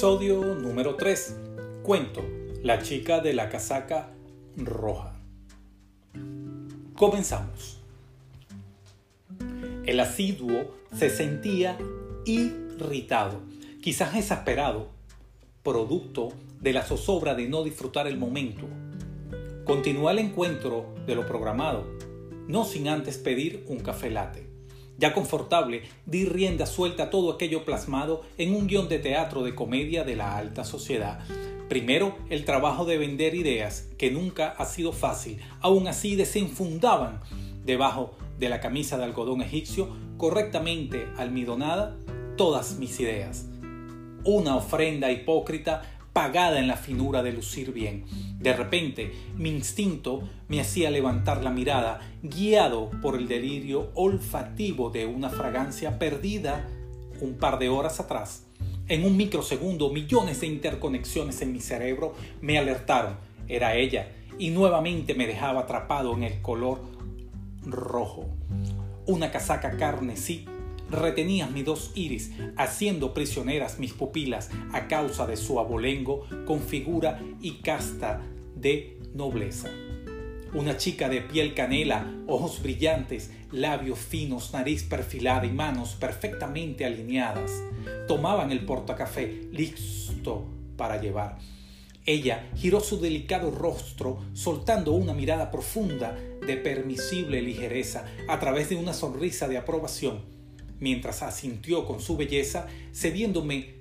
Episodio número 3. Cuento, la chica de la casaca roja. Comenzamos. El asiduo se sentía irritado, quizás exasperado, producto de la zozobra de no disfrutar el momento. Continuó el encuentro de lo programado, no sin antes pedir un café latte. Ya confortable, di rienda suelta a todo aquello plasmado en un guion de teatro de comedia de la alta sociedad. Primero, el trabajo de vender ideas, que nunca ha sido fácil, aún así desenfundaban debajo de la camisa de algodón egipcio, correctamente almidonada, todas mis ideas. Una ofrenda hipócrita pagada en la finura de lucir bien. De repente, mi instinto me hacía levantar la mirada, guiado por el delirio olfativo de una fragancia perdida un par de horas atrás. En un microsegundo, millones de interconexiones en mi cerebro me alertaron. Era ella, y nuevamente me dejaba atrapado en el color rojo. Una casaca carnesí retenía mis dos iris, haciendo prisioneras mis pupilas a causa de su abolengo con figura y casta de nobleza. Una chica de piel canela, ojos brillantes, labios finos, nariz perfilada y manos perfectamente alineadas, tomaban el portacafé listo para llevar. Ella giró su delicado rostro, soltando una mirada profunda de permisible ligereza a través de una sonrisa de aprobación mientras asintió con su belleza, cediéndome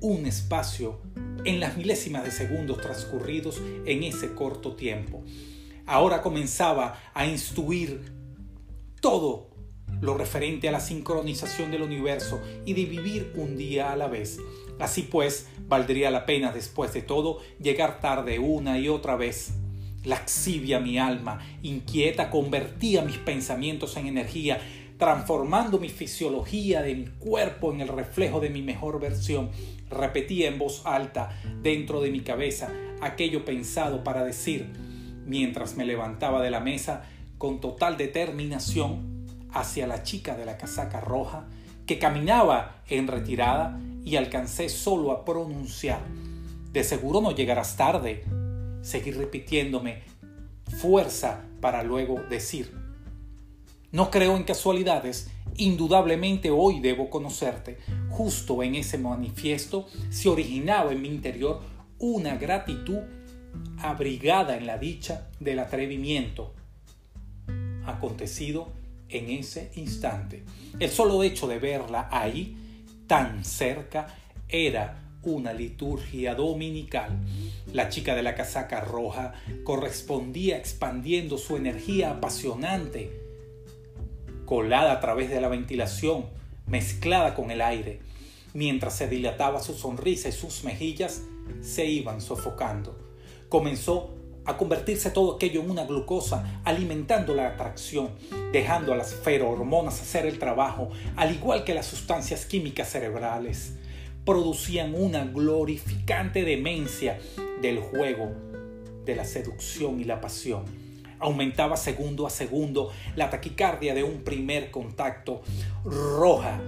un espacio en las milésimas de segundos transcurridos en ese corto tiempo. Ahora comenzaba a instruir todo lo referente a la sincronización del universo y de vivir un día a la vez. Así pues, valdría la pena después de todo llegar tarde una y otra vez. Laxivia mi alma, inquieta, convertía mis pensamientos en energía transformando mi fisiología de mi cuerpo en el reflejo de mi mejor versión, repetía en voz alta dentro de mi cabeza aquello pensado para decir, mientras me levantaba de la mesa con total determinación hacia la chica de la casaca roja, que caminaba en retirada y alcancé solo a pronunciar, de seguro no llegarás tarde. Seguí repitiéndome, fuerza para luego decir, no creo en casualidades, indudablemente hoy debo conocerte. Justo en ese manifiesto se originaba en mi interior una gratitud abrigada en la dicha del atrevimiento acontecido en ese instante. El solo hecho de verla ahí, tan cerca, era una liturgia dominical. La chica de la casaca roja correspondía expandiendo su energía apasionante colada a través de la ventilación, mezclada con el aire. Mientras se dilataba su sonrisa y sus mejillas se iban sofocando. Comenzó a convertirse todo aquello en una glucosa, alimentando la atracción, dejando a las ferohormonas hacer el trabajo, al igual que las sustancias químicas cerebrales. Producían una glorificante demencia del juego, de la seducción y la pasión Aumentaba segundo a segundo la taquicardia de un primer contacto. Roja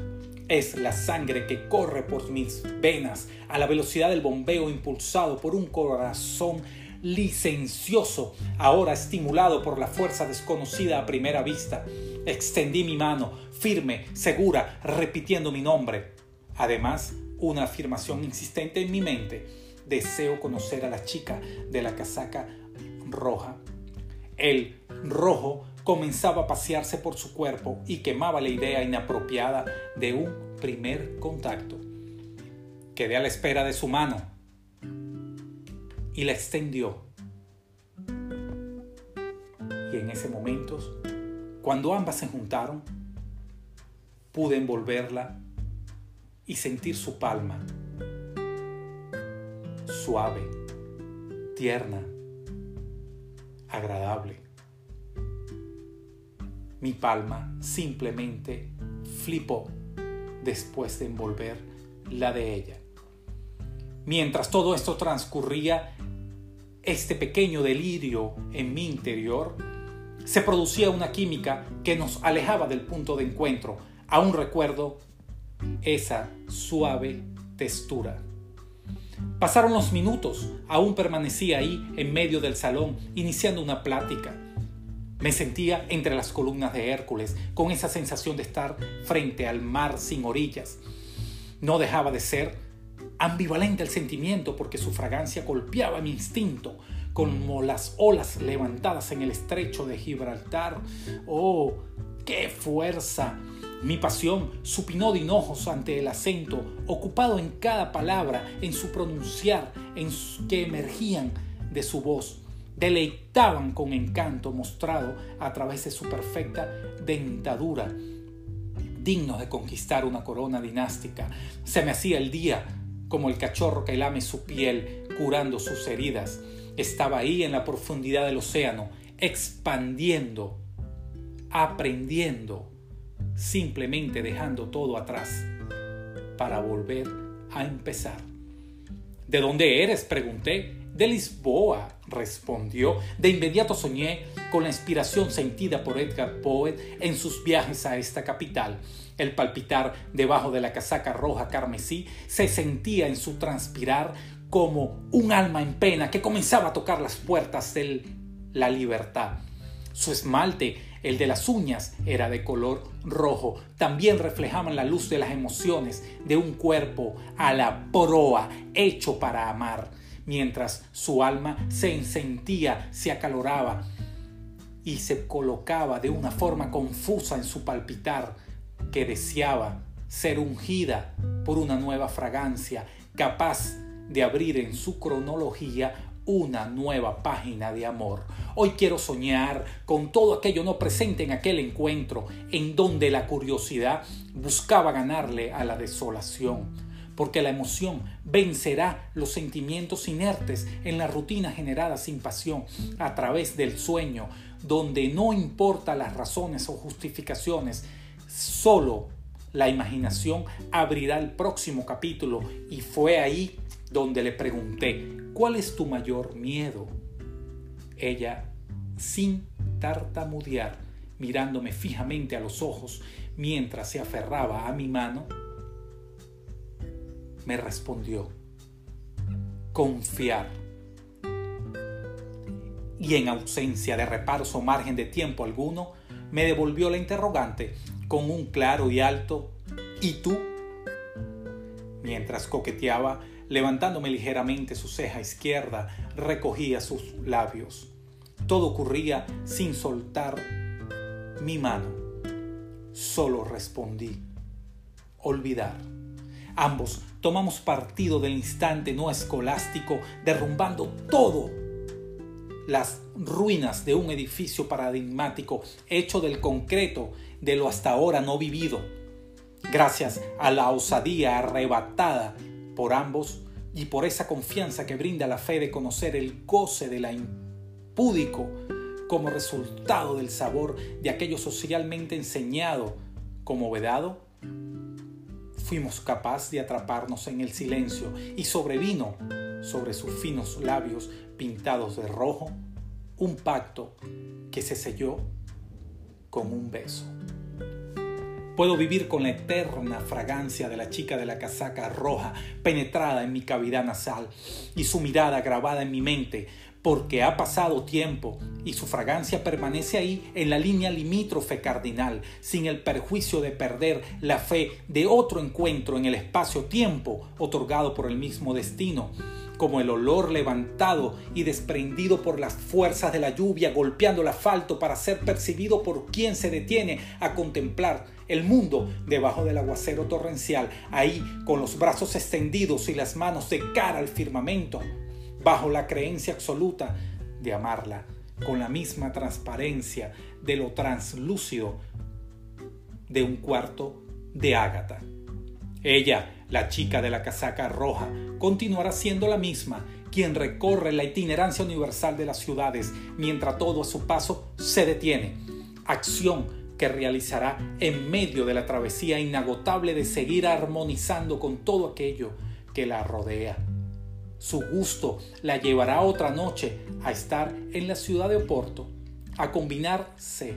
es la sangre que corre por mis venas a la velocidad del bombeo impulsado por un corazón licencioso, ahora estimulado por la fuerza desconocida a primera vista. Extendí mi mano, firme, segura, repitiendo mi nombre. Además, una afirmación insistente en mi mente. Deseo conocer a la chica de la casaca roja el rojo comenzaba a pasearse por su cuerpo y quemaba la idea inapropiada de un primer contacto. Quedé a la espera de su mano y la extendió. Y en ese momento, cuando ambas se juntaron, pude envolverla y sentir su palma, suave, tierna, agradable. Mi palma simplemente flipó después de envolver la de ella. Mientras todo esto transcurría, este pequeño delirio en mi interior, se producía una química que nos alejaba del punto de encuentro. Aún recuerdo esa suave textura. Pasaron los minutos, aún permanecía ahí en medio del salón, iniciando una plática. Me sentía entre las columnas de Hércules, con esa sensación de estar frente al mar sin orillas. No dejaba de ser ambivalente el sentimiento porque su fragancia golpeaba mi instinto, como las olas levantadas en el estrecho de Gibraltar. ¡Oh, qué fuerza! Mi pasión supinó de hinojos ante el acento, ocupado en cada palabra, en su pronunciar, en que emergían de su voz. Deleitaban con encanto mostrado a través de su perfecta dentadura, digno de conquistar una corona dinástica. Se me hacía el día como el cachorro que lame su piel, curando sus heridas estaba ahí en la profundidad del océano, expandiendo, aprendiendo, simplemente dejando todo atrás para volver a empezar. ¿De dónde eres? pregunté. De Lisboa, respondió. De inmediato soñé con la inspiración sentida por Edgar Poe en sus viajes a esta capital. El palpitar debajo de la casaca roja carmesí se sentía en su transpirar como un alma en pena que comenzaba a tocar las puertas de la libertad. Su esmalte, el de las uñas, era de color rojo. También reflejaban la luz de las emociones de un cuerpo a la proa, hecho para amar, mientras su alma se encendía, se acaloraba y se colocaba de una forma confusa en su palpitar, que deseaba ser ungida por una nueva fragancia, capaz de abrir en su cronología una nueva página de amor. Hoy quiero soñar con todo aquello no presente en aquel encuentro en donde la curiosidad buscaba ganarle a la desolación, porque la emoción vencerá los sentimientos inertes en la rutina generada sin pasión a través del sueño, donde no importa las razones o justificaciones, solo la imaginación abrirá el próximo capítulo y fue ahí donde le pregunté, ¿cuál es tu mayor miedo? Ella, sin tartamudear, mirándome fijamente a los ojos mientras se aferraba a mi mano, me respondió, confiar. Y en ausencia de reparos o margen de tiempo alguno, me devolvió la interrogante con un claro y alto ¿y tú? Mientras coqueteaba Levantándome ligeramente su ceja izquierda, recogía sus labios. Todo ocurría sin soltar mi mano. Solo respondí, olvidar. Ambos tomamos partido del instante no escolástico, derrumbando todo las ruinas de un edificio paradigmático hecho del concreto de lo hasta ahora no vivido. Gracias a la osadía arrebatada por ambos y por esa confianza que brinda la fe de conocer el goce de la impúdico como resultado del sabor de aquello socialmente enseñado como vedado, fuimos capaces de atraparnos en el silencio y sobrevino sobre sus finos labios pintados de rojo un pacto que se selló con un beso. Puedo vivir con la eterna fragancia de la chica de la casaca roja penetrada en mi cavidad nasal y su mirada grabada en mi mente, porque ha pasado tiempo y su fragancia permanece ahí en la línea limítrofe cardinal, sin el perjuicio de perder la fe de otro encuentro en el espacio-tiempo otorgado por el mismo destino como el olor levantado y desprendido por las fuerzas de la lluvia golpeando el asfalto para ser percibido por quien se detiene a contemplar el mundo debajo del aguacero torrencial, ahí con los brazos extendidos y las manos de cara al firmamento, bajo la creencia absoluta de amarla, con la misma transparencia de lo translúcido de un cuarto de ágata. Ella, la chica de la casaca roja, continuará siendo la misma, quien recorre la itinerancia universal de las ciudades, mientras todo a su paso se detiene. Acción que realizará en medio de la travesía inagotable de seguir armonizando con todo aquello que la rodea. Su gusto la llevará otra noche a estar en la ciudad de Oporto, a combinarse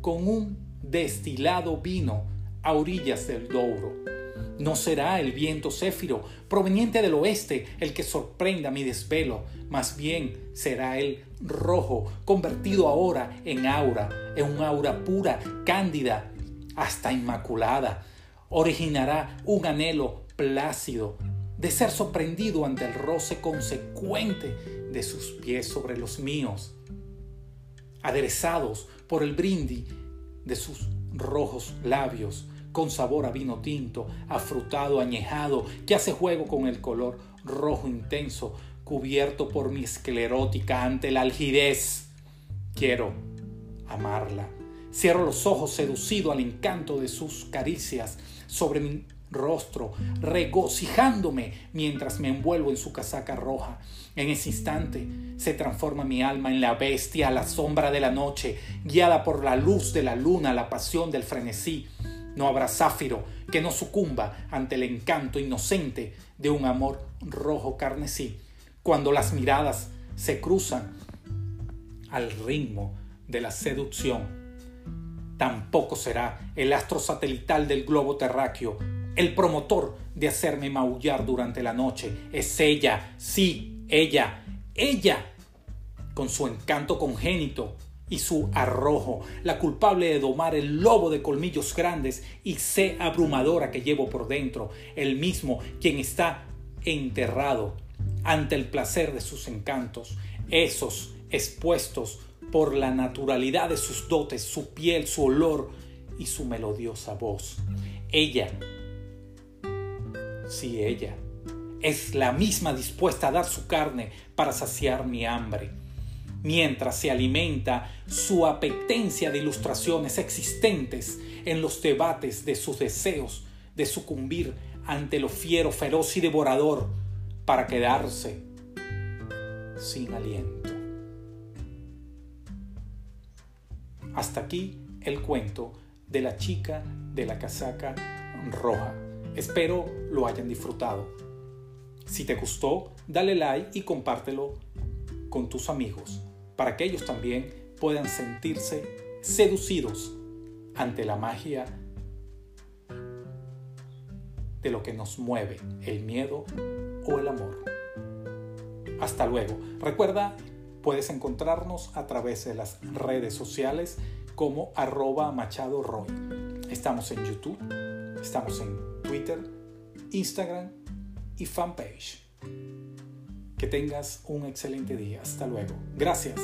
con un destilado vino a orillas del Douro No será el viento céfiro proveniente del oeste el que sorprenda mi desvelo, más bien será el rojo convertido ahora en aura, en un aura pura, cándida, hasta inmaculada. Originará un anhelo plácido de ser sorprendido ante el roce consecuente de sus pies sobre los míos, aderezados por el brindis de sus rojos labios, con sabor a vino tinto, afrutado, añejado, que hace juego con el color rojo intenso, cubierto por mi esclerótica ante la algidez. Quiero amarla. Cierro los ojos seducido al encanto de sus caricias sobre mi rostro, regocijándome mientras me envuelvo en su casaca roja. En ese instante se transforma mi alma en la bestia a la sombra de la noche, guiada por la luz de la luna, la pasión del frenesí. No habrá záfiro que no sucumba ante el encanto inocente de un amor rojo carnesí. Cuando las miradas se cruzan al ritmo de la seducción, tampoco será el astro satelital del globo terráqueo el promotor de hacerme maullar durante la noche. Es ella, sí, ella, ella, con su encanto congénito y su arrojo, la culpable de domar el lobo de colmillos grandes y sé abrumadora que llevo por dentro, el mismo quien está enterrado ante el placer de sus encantos, esos expuestos por la naturalidad de sus dotes, su piel, su olor y su melodiosa voz. Ella Sí, ella. Es la misma dispuesta a dar su carne para saciar mi hambre. Mientras se alimenta su apetencia de ilustraciones existentes en los debates de sus deseos de sucumbir ante lo fiero, feroz y devorador para quedarse sin aliento. Hasta aquí el cuento de la chica de la casaca roja. Espero lo hayan disfrutado. Si te gustó, dale like y compártelo con tus amigos para que ellos también puedan sentirse seducidos ante la magia de lo que nos mueve, el miedo o el amor. Hasta luego. Recuerda, puedes encontrarnos a través de las redes sociales como arroba Machado Roy. Estamos en YouTube, estamos en Twitter, Instagram y fanpage. Que tengas un excelente día. Hasta luego. Gracias.